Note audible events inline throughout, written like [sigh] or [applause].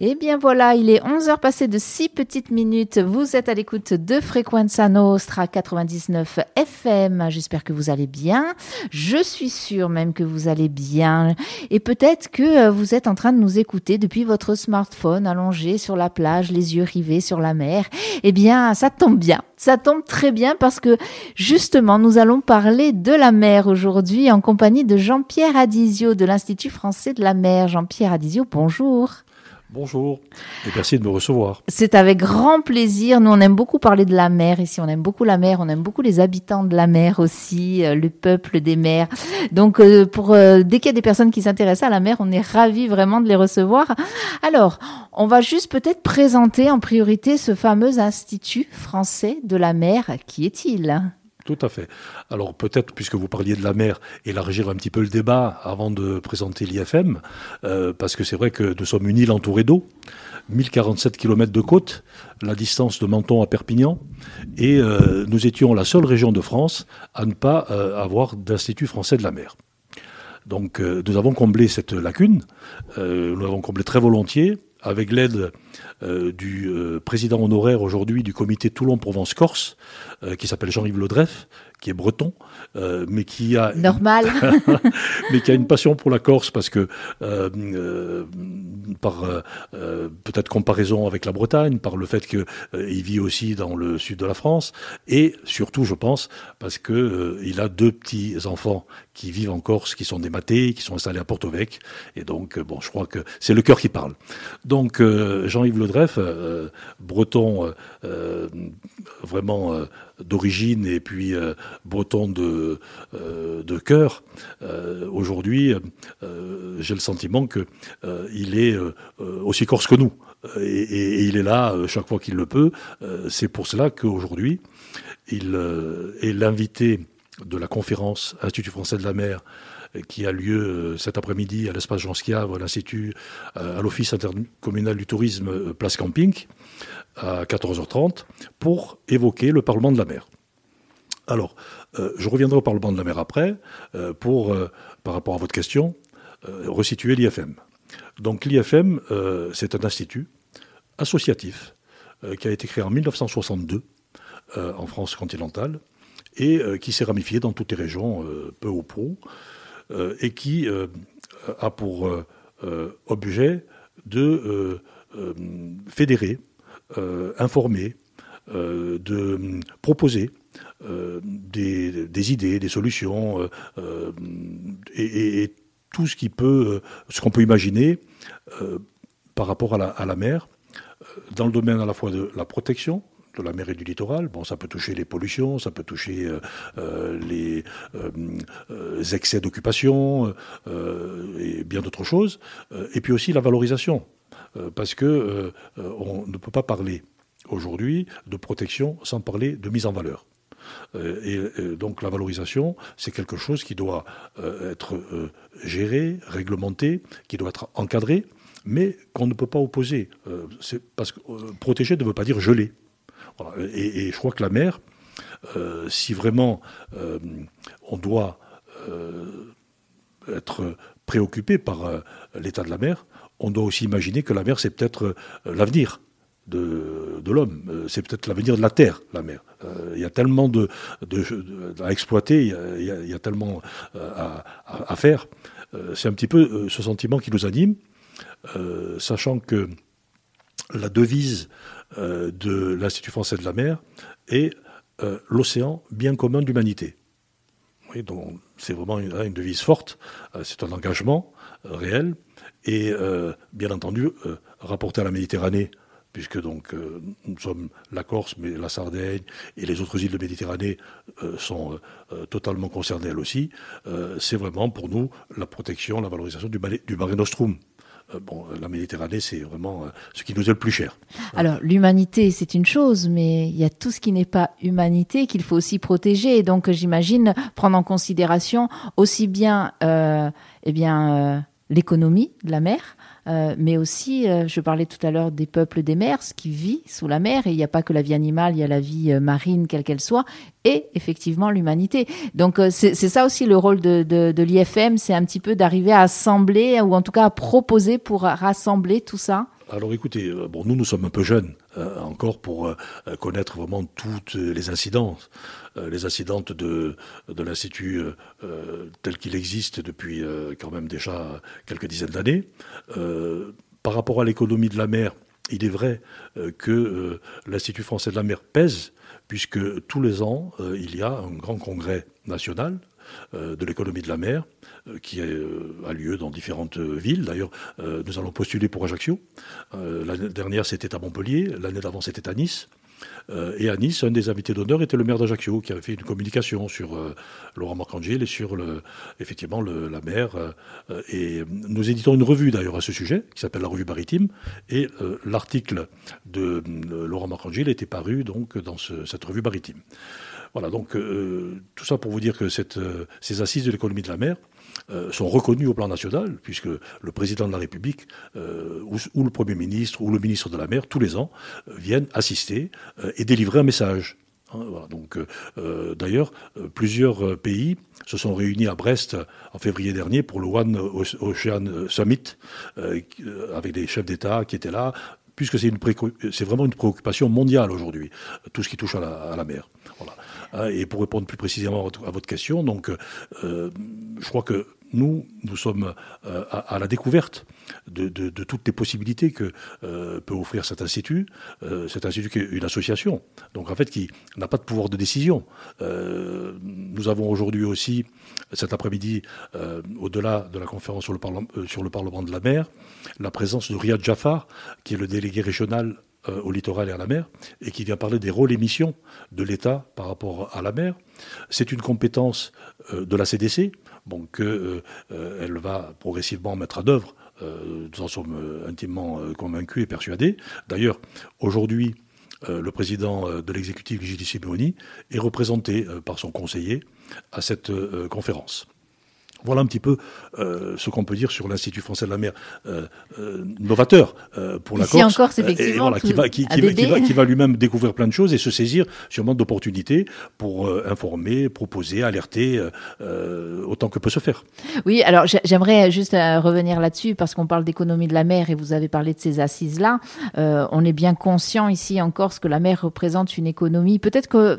Eh bien voilà, il est 11h passé de 6 petites minutes. Vous êtes à l'écoute de Frequenza Nostra 99 FM. J'espère que vous allez bien. Je suis sûre même que vous allez bien. Et peut-être que euh, vous êtes en train de nous écouter depuis votre smartphone allongé sur la plage, les yeux rivés sur la mer. Eh bien, ça tombe bien. Ça tombe très bien parce que justement, nous allons parler de la mer aujourd'hui en compagnie de Jean-Pierre Adizio de l'Institut français de la mer. Jean-Pierre Adizio, bonjour. Bonjour et merci de me recevoir. C'est avec grand plaisir. Nous, on aime beaucoup parler de la mer ici. On aime beaucoup la mer. On aime beaucoup les habitants de la mer aussi, euh, le peuple des mers. Donc, euh, pour euh, dès qu'il y a des personnes qui s'intéressent à la mer, on est ravis vraiment de les recevoir. Alors, on va juste peut-être présenter en priorité ce fameux Institut français de la mer. Qui est-il? Tout à fait. Alors peut-être, puisque vous parliez de la mer, élargir un petit peu le débat avant de présenter l'IFM, euh, parce que c'est vrai que nous sommes une île entourée d'eau, 1047 km de côte, la distance de Menton à Perpignan, et euh, nous étions la seule région de France à ne pas euh, avoir d'institut français de la mer. Donc nous avons comblé cette lacune, nous l'avons comblé très volontiers, avec l'aide euh, du euh, président honoraire aujourd'hui du comité Toulon-Provence-Corse, euh, qui s'appelle Jean-Yves Le qui est breton, mais qui a normal, [laughs] mais qui a une passion pour la Corse parce que par peut-être comparaison avec la Bretagne, par le fait qu'il vit aussi dans le sud de la France, et surtout, je pense, parce que il a deux petits enfants qui vivent en Corse, qui sont des matés, qui sont installés à Porto-Vec, et donc bon, je crois que c'est le cœur qui parle. Donc Jean-Yves Le Dreyf, euh, breton euh, vraiment euh, d'origine et puis breton de, de cœur, aujourd'hui, j'ai le sentiment qu'il est aussi corse que nous. Et, il est là chaque fois qu'il le peut. C'est pour cela qu'aujourd'hui, il est l'invité de la conférence Institut français de la mer qui a lieu euh, cet après-midi à l'espace Jean Schiave, à l'Institut, euh, à l'Office intercommunal du tourisme euh, Place Camping, à 14h30, pour évoquer le Parlement de la mer. Alors, je reviendrai au Parlement de la mer après, pour, par rapport à votre question, resituer l'IFM. Donc l'IFM, c'est un institut associatif qui a été créé en 1962 en France continentale et qui s'est ramifié dans toutes les régions peu ou prou. Euh, et qui euh, a pour euh, objet de fédérer, informer, de proposer des, idées, des solutions et, tout ce qu'on peut imaginer par rapport à la, mer, dans le domaine à la fois de la protection, la mer et du littoral. Bon, ça peut toucher les pollutions, ça peut toucher euh, euh, les euh, excès d'occupation et bien d'autres choses. et puis aussi la valorisation, parce que on ne peut pas parler aujourd'hui de protection sans parler de mise en valeur. Et, donc la valorisation, c'est quelque chose qui doit être géré, réglementé, qui doit être encadré, mais qu'on ne peut pas opposer. parce que protéger ne veut pas dire geler. Et, je crois que la mer, euh, si vraiment euh, on doit euh, être préoccupé par l'état de la mer, on doit aussi imaginer que la mer, c'est peut-être l'avenir de, l'homme. C'est peut-être l'avenir de la Terre, la mer. Il y a tellement à exploiter, il y a, tellement à, faire. C'est un petit peu ce sentiment qui nous anime, sachant que la devise euh, de l'Institut français de la mer est euh, l'océan bien commun. Oui, donc c'est vraiment une, devise forte, euh, c'est un engagement réel et bien entendu rapporté à la Méditerranée puisque nous sommes la Corse, mais la Sardaigne et les autres îles de Méditerranée sont totalement concernées elles aussi. c'est vraiment pour nous la protection, la valorisation du, du Nostrum. Euh, bon, la Méditerranée, c'est vraiment euh, ce qui nous est le plus cher. Alors, l'humanité, c'est une chose, mais il y a tout ce qui n'est pas humanité qu'il faut aussi protéger. Et donc, j'imagine prendre en considération aussi bien, euh, eh bien, l'économie de la mer, euh, mais aussi, euh, je parlais tout à l'heure des peuples des mers, ce qui vit sous la mer, et il n'y a pas que la vie animale, il y a la vie euh, marine, quelle qu'elle soit, et effectivement l'humanité. Donc c'est ça aussi le rôle de, de, de l'IFM, c'est un petit peu d'arriver à assembler, ou en tout cas à proposer pour rassembler tout ça. Alors écoutez, bon, nous, nous sommes un peu jeunes encore pour connaître vraiment toutes les incidences. les incidentes de, l'Institut tel qu'il existe depuis quand même déjà quelques dizaines d'années. par rapport à l'économie de la mer, il est vrai que l'Institut français de la mer pèse puisque tous les ans, euh, il y a un grand congrès national euh, de l'économie de la mer euh, qui a lieu dans différentes villes. D'ailleurs, nous allons postuler pour Ajaccio. L'année dernière, c'était à Montpellier. L'année d'avant, c'était à Nice. Euh, et à Nice, un des invités d'honneur était le maire d'Ajaccio, qui avait fait une communication sur euh, Laurent Marcangel et sur effectivement la mer. Euh, et nous éditons une revue d'ailleurs à ce sujet, qui s'appelle la revue maritime. Et l'article de Laurent Marcangel était paru donc dans cette revue maritime. Voilà, donc tout ça pour vous dire que cette, ces assises de l'économie de la mer, euh, sont reconnus au plan national, puisque le président de la République euh, ou, le Premier ministre ou le ministre de la Mer, tous les ans, euh, viennent assister et délivrer un message. Hein, donc, d'ailleurs, plusieurs pays se sont réunis à Brest en février dernier pour le One Ocean Summit, avec des chefs d'État qui étaient là, puisque c'est, c'est vraiment une préoccupation mondiale aujourd'hui, tout ce qui touche à la, mer. Hein, et pour répondre plus précisément à votre question, donc, je crois que nous, nous sommes euh, à, la découverte de, toutes les possibilités que euh, peut offrir cet institut. Euh, cet institut qui est une association, donc en fait qui n'a pas de pouvoir de décision. nous avons aujourd'hui aussi, cet après-midi, au-delà de la conférence sur le, sur le, Parlement de la mer, la présence de Riyad Jafar, qui est le délégué régional au littoral et à la mer, et qui vient parler des rôles et missions de l'État par rapport à la mer. C'est une compétence de la CDC, bon, qu'elle euh, euh, va progressivement mettre en œuvre. Euh, nous en sommes intimement convaincus et persuadés. D'ailleurs, aujourd'hui, le président de l'exécutif, Gilles Simeoni, est représenté par son conseiller à cette conférence. Voilà un petit peu euh, ce qu'on peut dire sur l'Institut français de la mer, euh, euh, novateur pour la Ici Corse. Corse, effectivement. qui, va, qui, va, lui-même découvrir plein de choses et se saisir sûrement d'opportunités pour informer, proposer, alerter autant que peut se faire. Oui, alors j'aimerais juste revenir là-dessus parce qu'on parle d'économie de la mer et vous avez parlé de ces assises-là. on est bien conscient ici en Corse que la mer représente une économie. Peut-être que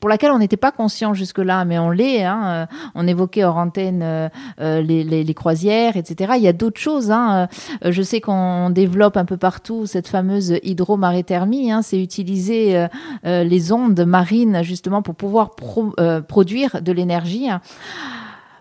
pour laquelle on n'était pas conscient jusque-là, mais on l'est. Hein. Euh, on évoquait hors antenne euh, euh, les, les, les, croisières, etc. Il y a d'autres choses. Hein. Je sais qu'on développe un peu partout cette fameuse hydromarithermie. Hein. C'est utiliser les ondes marines justement pour pouvoir produire de l'énergie.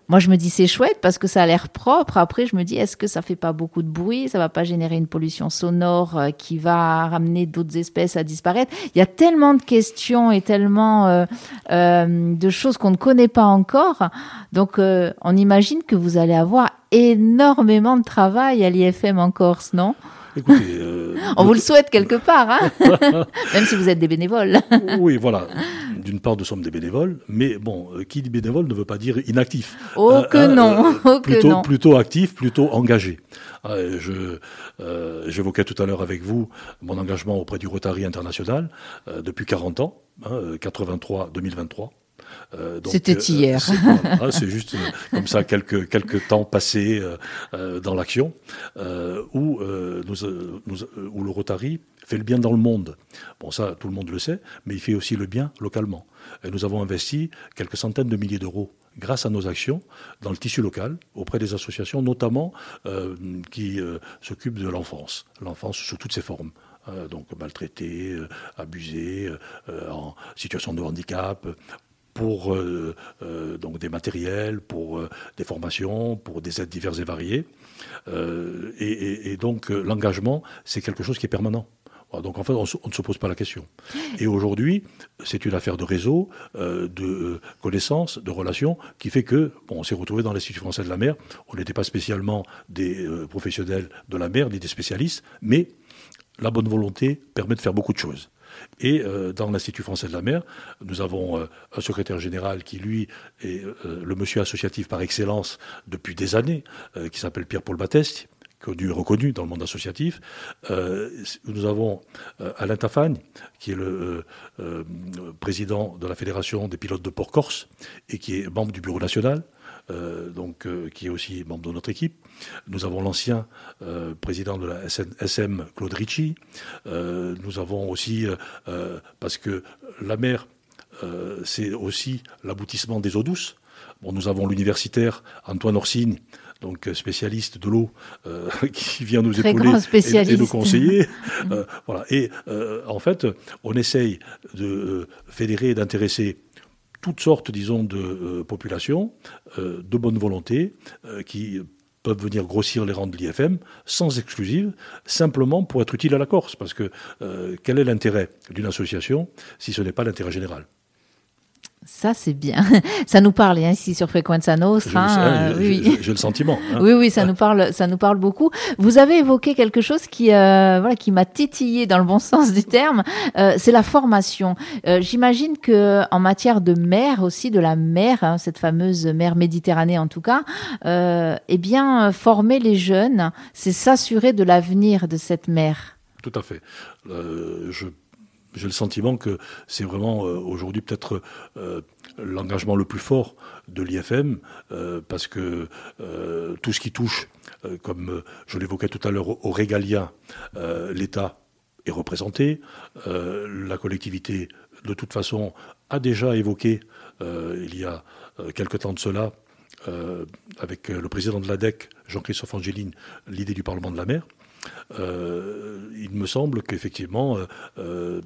Moi, je me dis c'est chouette parce que ça a l'air propre. Après, je me dis est-ce que ça fait pas beaucoup de bruit? Ça va pas générer une pollution sonore euh, qui va ramener d'autres espèces à disparaître? Il y a tellement de questions et tellement euh, euh, de choses qu'on ne connaît pas encore. Donc, on imagine que vous allez avoir énormément de travail à l'IFM en Corse, non? Écoutez, [laughs] on vous le souhaite quelque part, hein [laughs] même si vous êtes des bénévoles. [laughs] oui, voilà d'une part, nous sommes des bénévoles, mais bon, euh, qui dit bénévole ne veut pas dire inactif. Oh euh, que euh, non, oh plutôt, plutôt actif, plutôt engagé. je, j'évoquais tout à l'heure avec vous mon engagement auprès du Rotary International depuis 40 ans, 83-2023. Hein, C'était hier. c'est juste comme ça quelques, quelques temps passés dans l'action où, nous, où le Rotary fait le bien dans le monde. Bon, ça, tout le monde le sait, mais il fait aussi le bien localement. Et nous avons investi quelques centaines de milliers d'euros grâce à nos actions dans le tissu local, auprès des associations notamment euh, qui euh, s'occupent de l'enfance, l'enfance sous toutes ses formes. Euh, donc maltraité, abusé, en situation de handicap, pour donc des matériels, pour des formations, pour des aides diverses et variées. et, donc l'engagement, c'est quelque chose qui est permanent. Donc en fait, on, ne se pose pas la question. Et aujourd'hui, c'est une affaire de réseau, euh, de euh, connaissances, de relations, qui fait que, bon, on s'est retrouvé dans l'Institut français de la mer. On n'était pas spécialement des euh, professionnels de la mer, ni des spécialistes, mais la bonne volonté permet de faire beaucoup de choses. Et dans l'Institut français de la mer, nous avons un secrétaire général qui, lui, est le monsieur associatif par excellence depuis des années, qui s'appelle Pierre-Paul Batteste, connu, reconnu dans le monde associatif. Euh, nous avons euh, Alain Tafagne, qui est le euh, président de la Fédération des pilotes de port corse et qui est membre du bureau national. Donc, qui est aussi membre de notre équipe. Nous avons l'ancien président de la SM, Claude Ricci. nous avons aussi, parce que la mer, c'est aussi l'aboutissement des eaux douces. Bon, nous avons l'universitaire Antoine Orsine, donc euh, spécialiste de l'eau, euh, [laughs] qui vient nous épauler et, nous conseiller. [laughs] Euh, voilà. Et en fait, on essaye de fédérer et d'intéresser toutes sortes, disons, de populations de bonne volonté qui peuvent venir grossir les rangs de l'IFM sans exclusive, simplement pour être utile à la Corse. Parce que quel est l'intérêt d'une association si ce n'est pas l'intérêt général? Ça, c'est bien. [laughs] Ça nous parle hein, ici sur Frequenza Nostra. Hein, oui. J'ai le sentiment. Hein. Oui, oui, ça nous parle, ça nous parle beaucoup. Vous avez évoqué quelque chose qui, euh, voilà, qui m'a titillé dans le bon [laughs] sens du terme. Euh, c'est la formation. Euh, j'imagine que en matière de mer aussi, de la mer, cette fameuse mer Méditerranée en tout cas, eh bien, former les jeunes, c'est s'assurer de l'avenir de cette mer. Tout à fait. je j'ai le sentiment que c'est vraiment euh, aujourd'hui peut-être euh, l'engagement le plus fort de l'IFM, euh, parce que tout ce qui touche, comme je l'évoquais tout à l'heure, au régalien, l'État est représenté, la collectivité, de toute façon, a déjà évoqué, il y a quelque temps de cela, avec le président de l'ADEC, Jean-Christophe Angeline, l'idée du Parlement de la mer. Euh, il me semble qu'effectivement, euh, euh,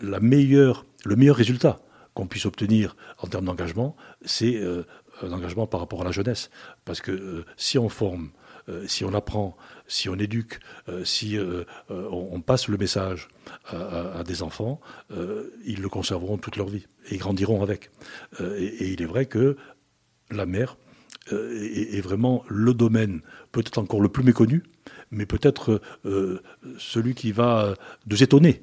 le meilleur résultat qu'on puisse obtenir en termes d'engagement, c'est un engagement par rapport à la jeunesse. Parce que si on forme, si on apprend, si on éduque, si on, passe le message à, des enfants, ils le conserveront toute leur vie et ils grandiront avec. Et, il est vrai que la mer est, vraiment le domaine peut-être encore le plus méconnu mais peut-être euh, celui qui va nous étonner.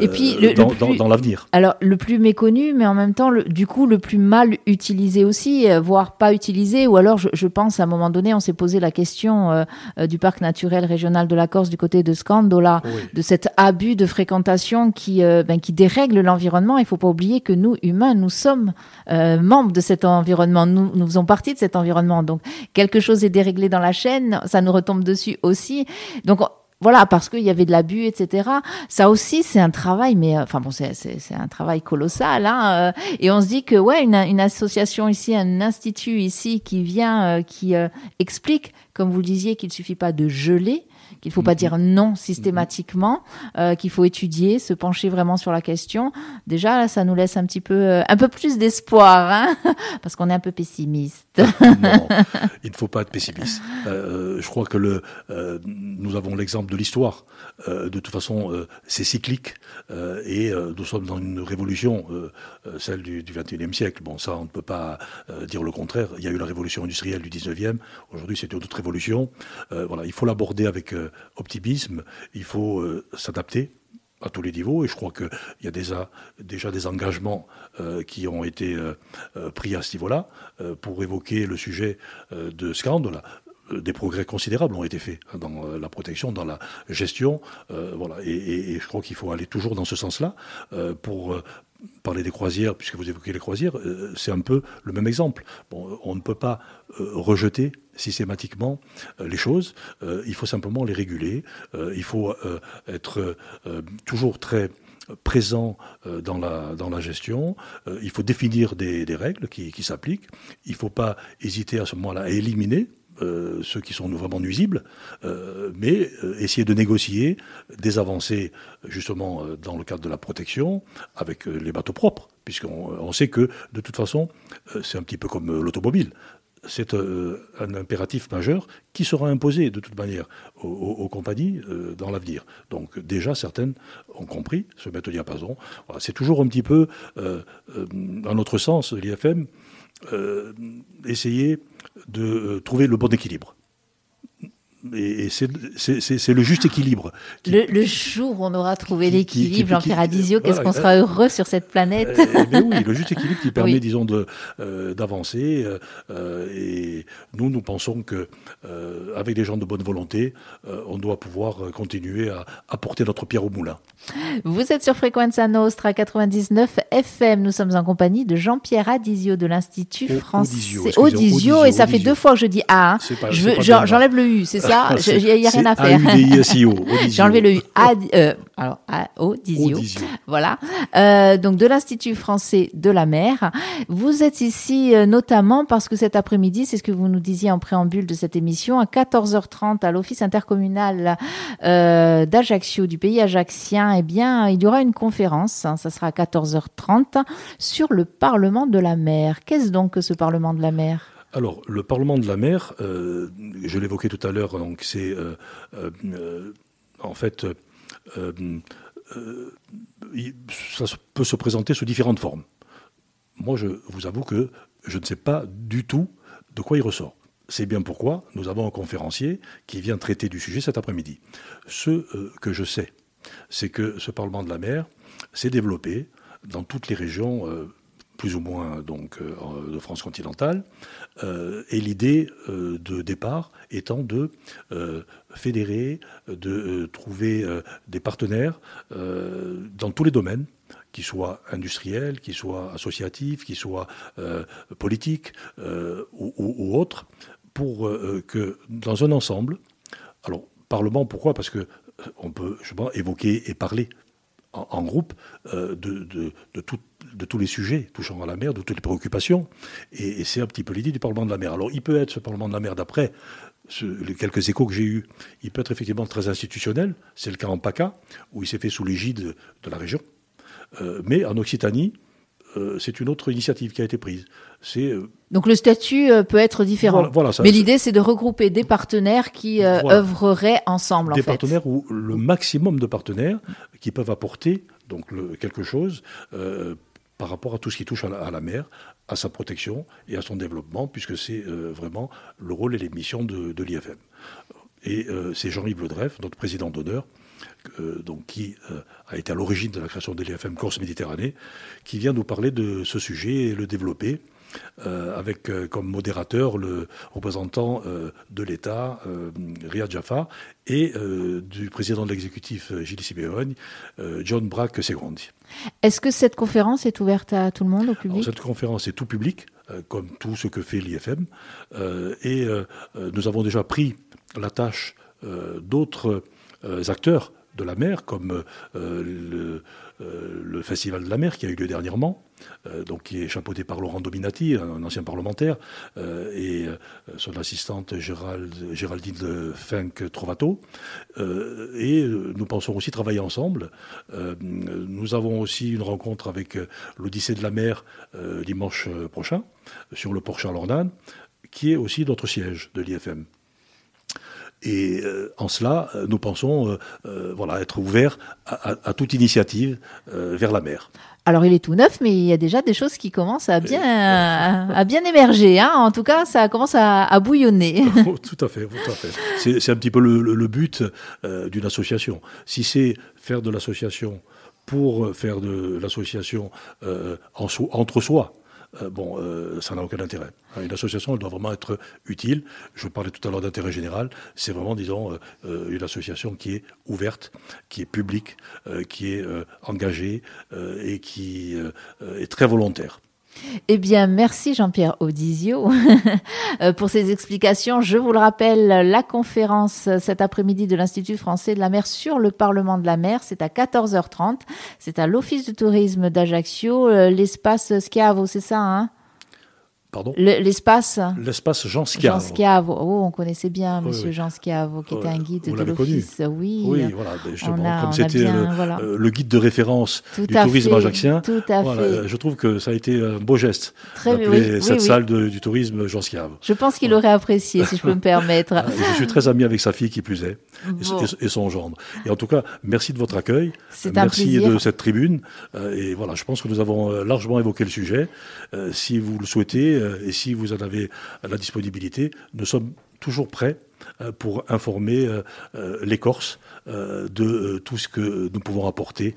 Et puis euh, dans, l'avenir. Alors le plus méconnu, mais en même temps, du coup, le plus mal utilisé aussi, euh, voire pas utilisé. Ou alors, je, pense à un moment donné, on s'est posé la question du parc naturel régional de la Corse du côté de Scandola, de cet abus de fréquentation qui, ben, qui dérègle l'environnement. Il faut pas oublier que nous, humains, nous sommes membres de cet environnement. Nous, nous faisons partie de cet environnement. Donc quelque chose est déréglé dans la chaîne, ça nous retombe dessus aussi. Donc voilà, parce qu'il y avait de l'abus, etc. Ça aussi, c'est un travail, mais euh, enfin bon, c'est un travail colossal. Hein, euh, et on se dit que ouais, une, une, association ici, un institut ici qui vient, euh, qui explique, comme vous le disiez, qu'il ne suffit pas de geler, qu'il faut pas mhm. dire non systématiquement, euh, qu'il faut étudier, se pencher vraiment sur la question. Déjà, là, ça nous laisse un petit peu, euh, un peu plus d'espoir, hein [laughs] parce qu'on est un peu pessimiste. non, [laughs] il ne faut pas être pessimiste. Euh, je crois que le, nous avons l'exemple de l'histoire. de toute façon, c'est cyclique et nous sommes dans une révolution, celle du, du 21e siècle. Bon, ça, on ne peut pas dire le contraire. Il y a eu la révolution industrielle du 19e. Aujourd'hui, c'est une autre révolution. voilà, il faut l'aborder avec optimisme, il faut euh, s'adapter à tous les niveaux et je crois qu'il y a déjà, déjà des engagements euh, qui ont été euh, pris à ce niveau-là pour évoquer le sujet de scandale des progrès considérables ont été faits dans la protection, dans la gestion. voilà. Et, je crois qu'il faut aller toujours dans ce sens-là pour parler des croisières, puisque vous évoquez les croisières, c'est un peu le même exemple. Bon, on ne peut pas rejeter systématiquement euh, les choses. Euh, il faut simplement les réguler. Euh, il faut être toujours très présent dans la, dans la gestion. il faut définir des, règles qui, s'appliquent. Il ne faut pas hésiter à ce moment-là à éliminer ceux qui sont vraiment nuisibles, mais essayer de négocier des avancées justement dans le cadre de la protection avec les bateaux propres, puisqu'on sait que de toute façon, c'est un petit peu comme l'automobile c'est euh, un impératif majeur qui sera imposé de toute manière aux, compagnies euh, dans l'avenir. Donc déjà, certaines ont compris, se mettent au diapason. c'est toujours un petit peu, euh, dans notre sens, l'IFM, essayer de trouver le bon équilibre. Et, c'est le juste équilibre. le, jour où on aura trouvé l'équilibre, Jean-Pierre Adizio, qu'est-ce qu'on sera heureux sur cette planète eh, eh Oui, le juste équilibre qui [laughs] permet, disons, d'avancer. et nous, nous pensons que avec des gens de bonne volonté, on doit pouvoir continuer à apporter notre pierre au moulin. Vous êtes sur Frequenza Nostra 99 FM. Nous sommes en compagnie de Jean-Pierre Adizio de l'Institut français. Audisio, et ça fait deux fois que je dis A. Hein. J'enlève le U, c'est ça? Il n'y a, rien à faire. [laughs] J'ai enlevé le U. Euh, alors, Audisio. Voilà. Euh, donc, de l'Institut français de la mer. Vous êtes ici euh, notamment parce que cet après-midi, c'est ce que vous nous disiez en préambule de cette émission, à 14h30 à l'Office intercommunal d'Ajaccio, du pays ajaccien, eh bien, il y aura une conférence, hein, ça sera à 14h30, sur le Parlement de la mer. Qu'est-ce donc que ce Parlement de la mer? Alors, le Parlement de la mer, euh, je l'évoquais tout à l'heure, donc c'est euh, euh, en fait, ça peut se présenter sous différentes formes. Moi, je vous avoue que je ne sais pas du tout de quoi il ressort. C'est bien pourquoi nous avons un conférencier qui vient traiter du sujet cet après-midi. Ce que je sais, c'est que ce Parlement de la mer s'est développé dans toutes les régions, plus ou moins donc euh, de France continentale, euh, et l'idée de départ étant de fédérer, de trouver des partenaires dans tous les domaines qu'ils soient industriels, qu'ils soient associatifs, qu'ils soient politiques ou, autres, pour que dans un ensemble, alors Parlement, pourquoi? Parce que on peut je pense, évoquer et parler en, groupe euh, de, de, de, tous les sujets touchant à la mer, de toutes les préoccupations. Et, c'est un petit peu l'idée du Parlement de la mer. Alors il peut être ce Parlement de la mer d'après les quelques échos que j'ai eus, il peut être effectivement très institutionnel. C'est le cas en PACA, où il s'est fait sous l'égide de la région. Euh, mais en Occitanie, euh, c'est une autre initiative qui a été prise. Euh, Donc le statut peut être différent. Mais l'idée, c'est de regrouper des partenaires qui œuvreraient ensemble. Des partenaires ou le maximum de partenaires qui peuvent apporter donc, quelque chose par rapport à tout ce qui touche à la, mer, à sa protection et à son développement, puisque c'est vraiment le rôle et les missions de, l'IFM. Et c'est Jean-Yves Le Dreff, notre président d'honneur, euh, qui euh, a été à l'origine de la création de l'IFM Corse Méditerranée, qui vient nous parler de ce sujet et le développer. Euh, avec comme modérateur le représentant de l'État, Riyad Jaffa, et du président de l'exécutif, Gilles Simeone, John Brack Segrandi. Est-ce que cette conférence est ouverte à tout le monde, au public? Cette conférence est tout public, comme tout ce que fait l'IFM. et nous avons déjà pris la tâche d'autres acteurs de la mer, comme euh, le, euh, le, Festival de la mer qui a eu lieu dernièrement, euh, donc qui est chapeauté par Laurent Dominati, un, ancien parlementaire, et son assistante Gérald, Géraldine Fink Trovato. et nous pensons aussi travailler ensemble. nous avons aussi une rencontre avec l'Odyssée de la mer dimanche prochain sur le port Charles qui est aussi notre siège de l'IFM. Et euh, en cela, euh, nous pensons euh, voilà, être ouverts à, toute initiative vers la mer. Alors il est tout neuf, mais il y a déjà des choses qui commencent à bien, à, bien émerger. Hein. En tout cas, ça commence à, bouillonner. [laughs] Oh, tout à fait, tout à fait. C'est un petit peu le, but d'une association. Si c'est faire de l'association pour faire de l'association entre soi, euh, bon, euh, ça n'a aucun intérêt. Hein, une association, elle doit vraiment être utile. Je parlais tout à l'heure d'intérêt général. C'est vraiment, disons, euh, une association qui est ouverte, qui est publique, qui est engagée et qui est très volontaire. Eh bien, merci Jean-Pierre Audizio [laughs] euh, pour ces explications. Je vous le rappelle, la conférence cet après-midi de l'Institut français de la mer sur le Parlement de la mer, c'est à 14h30. C'est à l'Office de tourisme d'Ajaccio, euh, l'espace Schiavo, c'est ça hein? L'espace L'espace Jean Schiavo. Jean Schiavo. Oh, on connaissait bien Monsieur Jean Schiavo, qui était un guide de l'office. Oui, oui voilà, justement, comme c'était euh, le, guide de référence du tourisme ajaxien, tout à fait. je trouve que ça a été un beau geste d'appeler cette salle du tourisme Jean Schiavo. Je pense qu'il aurait apprécié, si je peux me [laughs] permettre. Ah, je suis très ami avec sa fille qui plus est, et, son gendre. Et en tout cas, merci de votre accueil, merci de cette tribune. Euh, et voilà, je pense que nous avons euh, largement évoqué le sujet. Si vous le souhaitez, euh, et si vous en avez la disponibilité, nous sommes toujours prêts pour informer les Corses de tout ce que nous pouvons apporter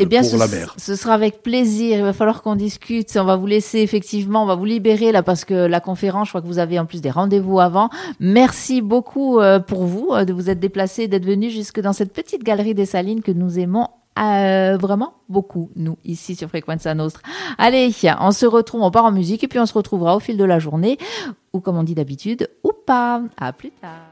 eh bien, pour ce, la mer. Ce sera avec plaisir. Il va falloir qu'on discute. On va vous laisser effectivement, on va vous libérer là parce que la conférence, je crois que vous avez en plus des rendez-vous avant. Merci beaucoup pour vous de vous être déplacé, d'être venu jusque dans cette petite galerie des Salines que nous aimons euh, vraiment beaucoup, nous, ici sur Frequenza Nostra. Allez, on se retrouve, on part en musique et puis on se retrouvera au fil de la journée, ou comme on dit d'habitude, ou pas. À plus tard.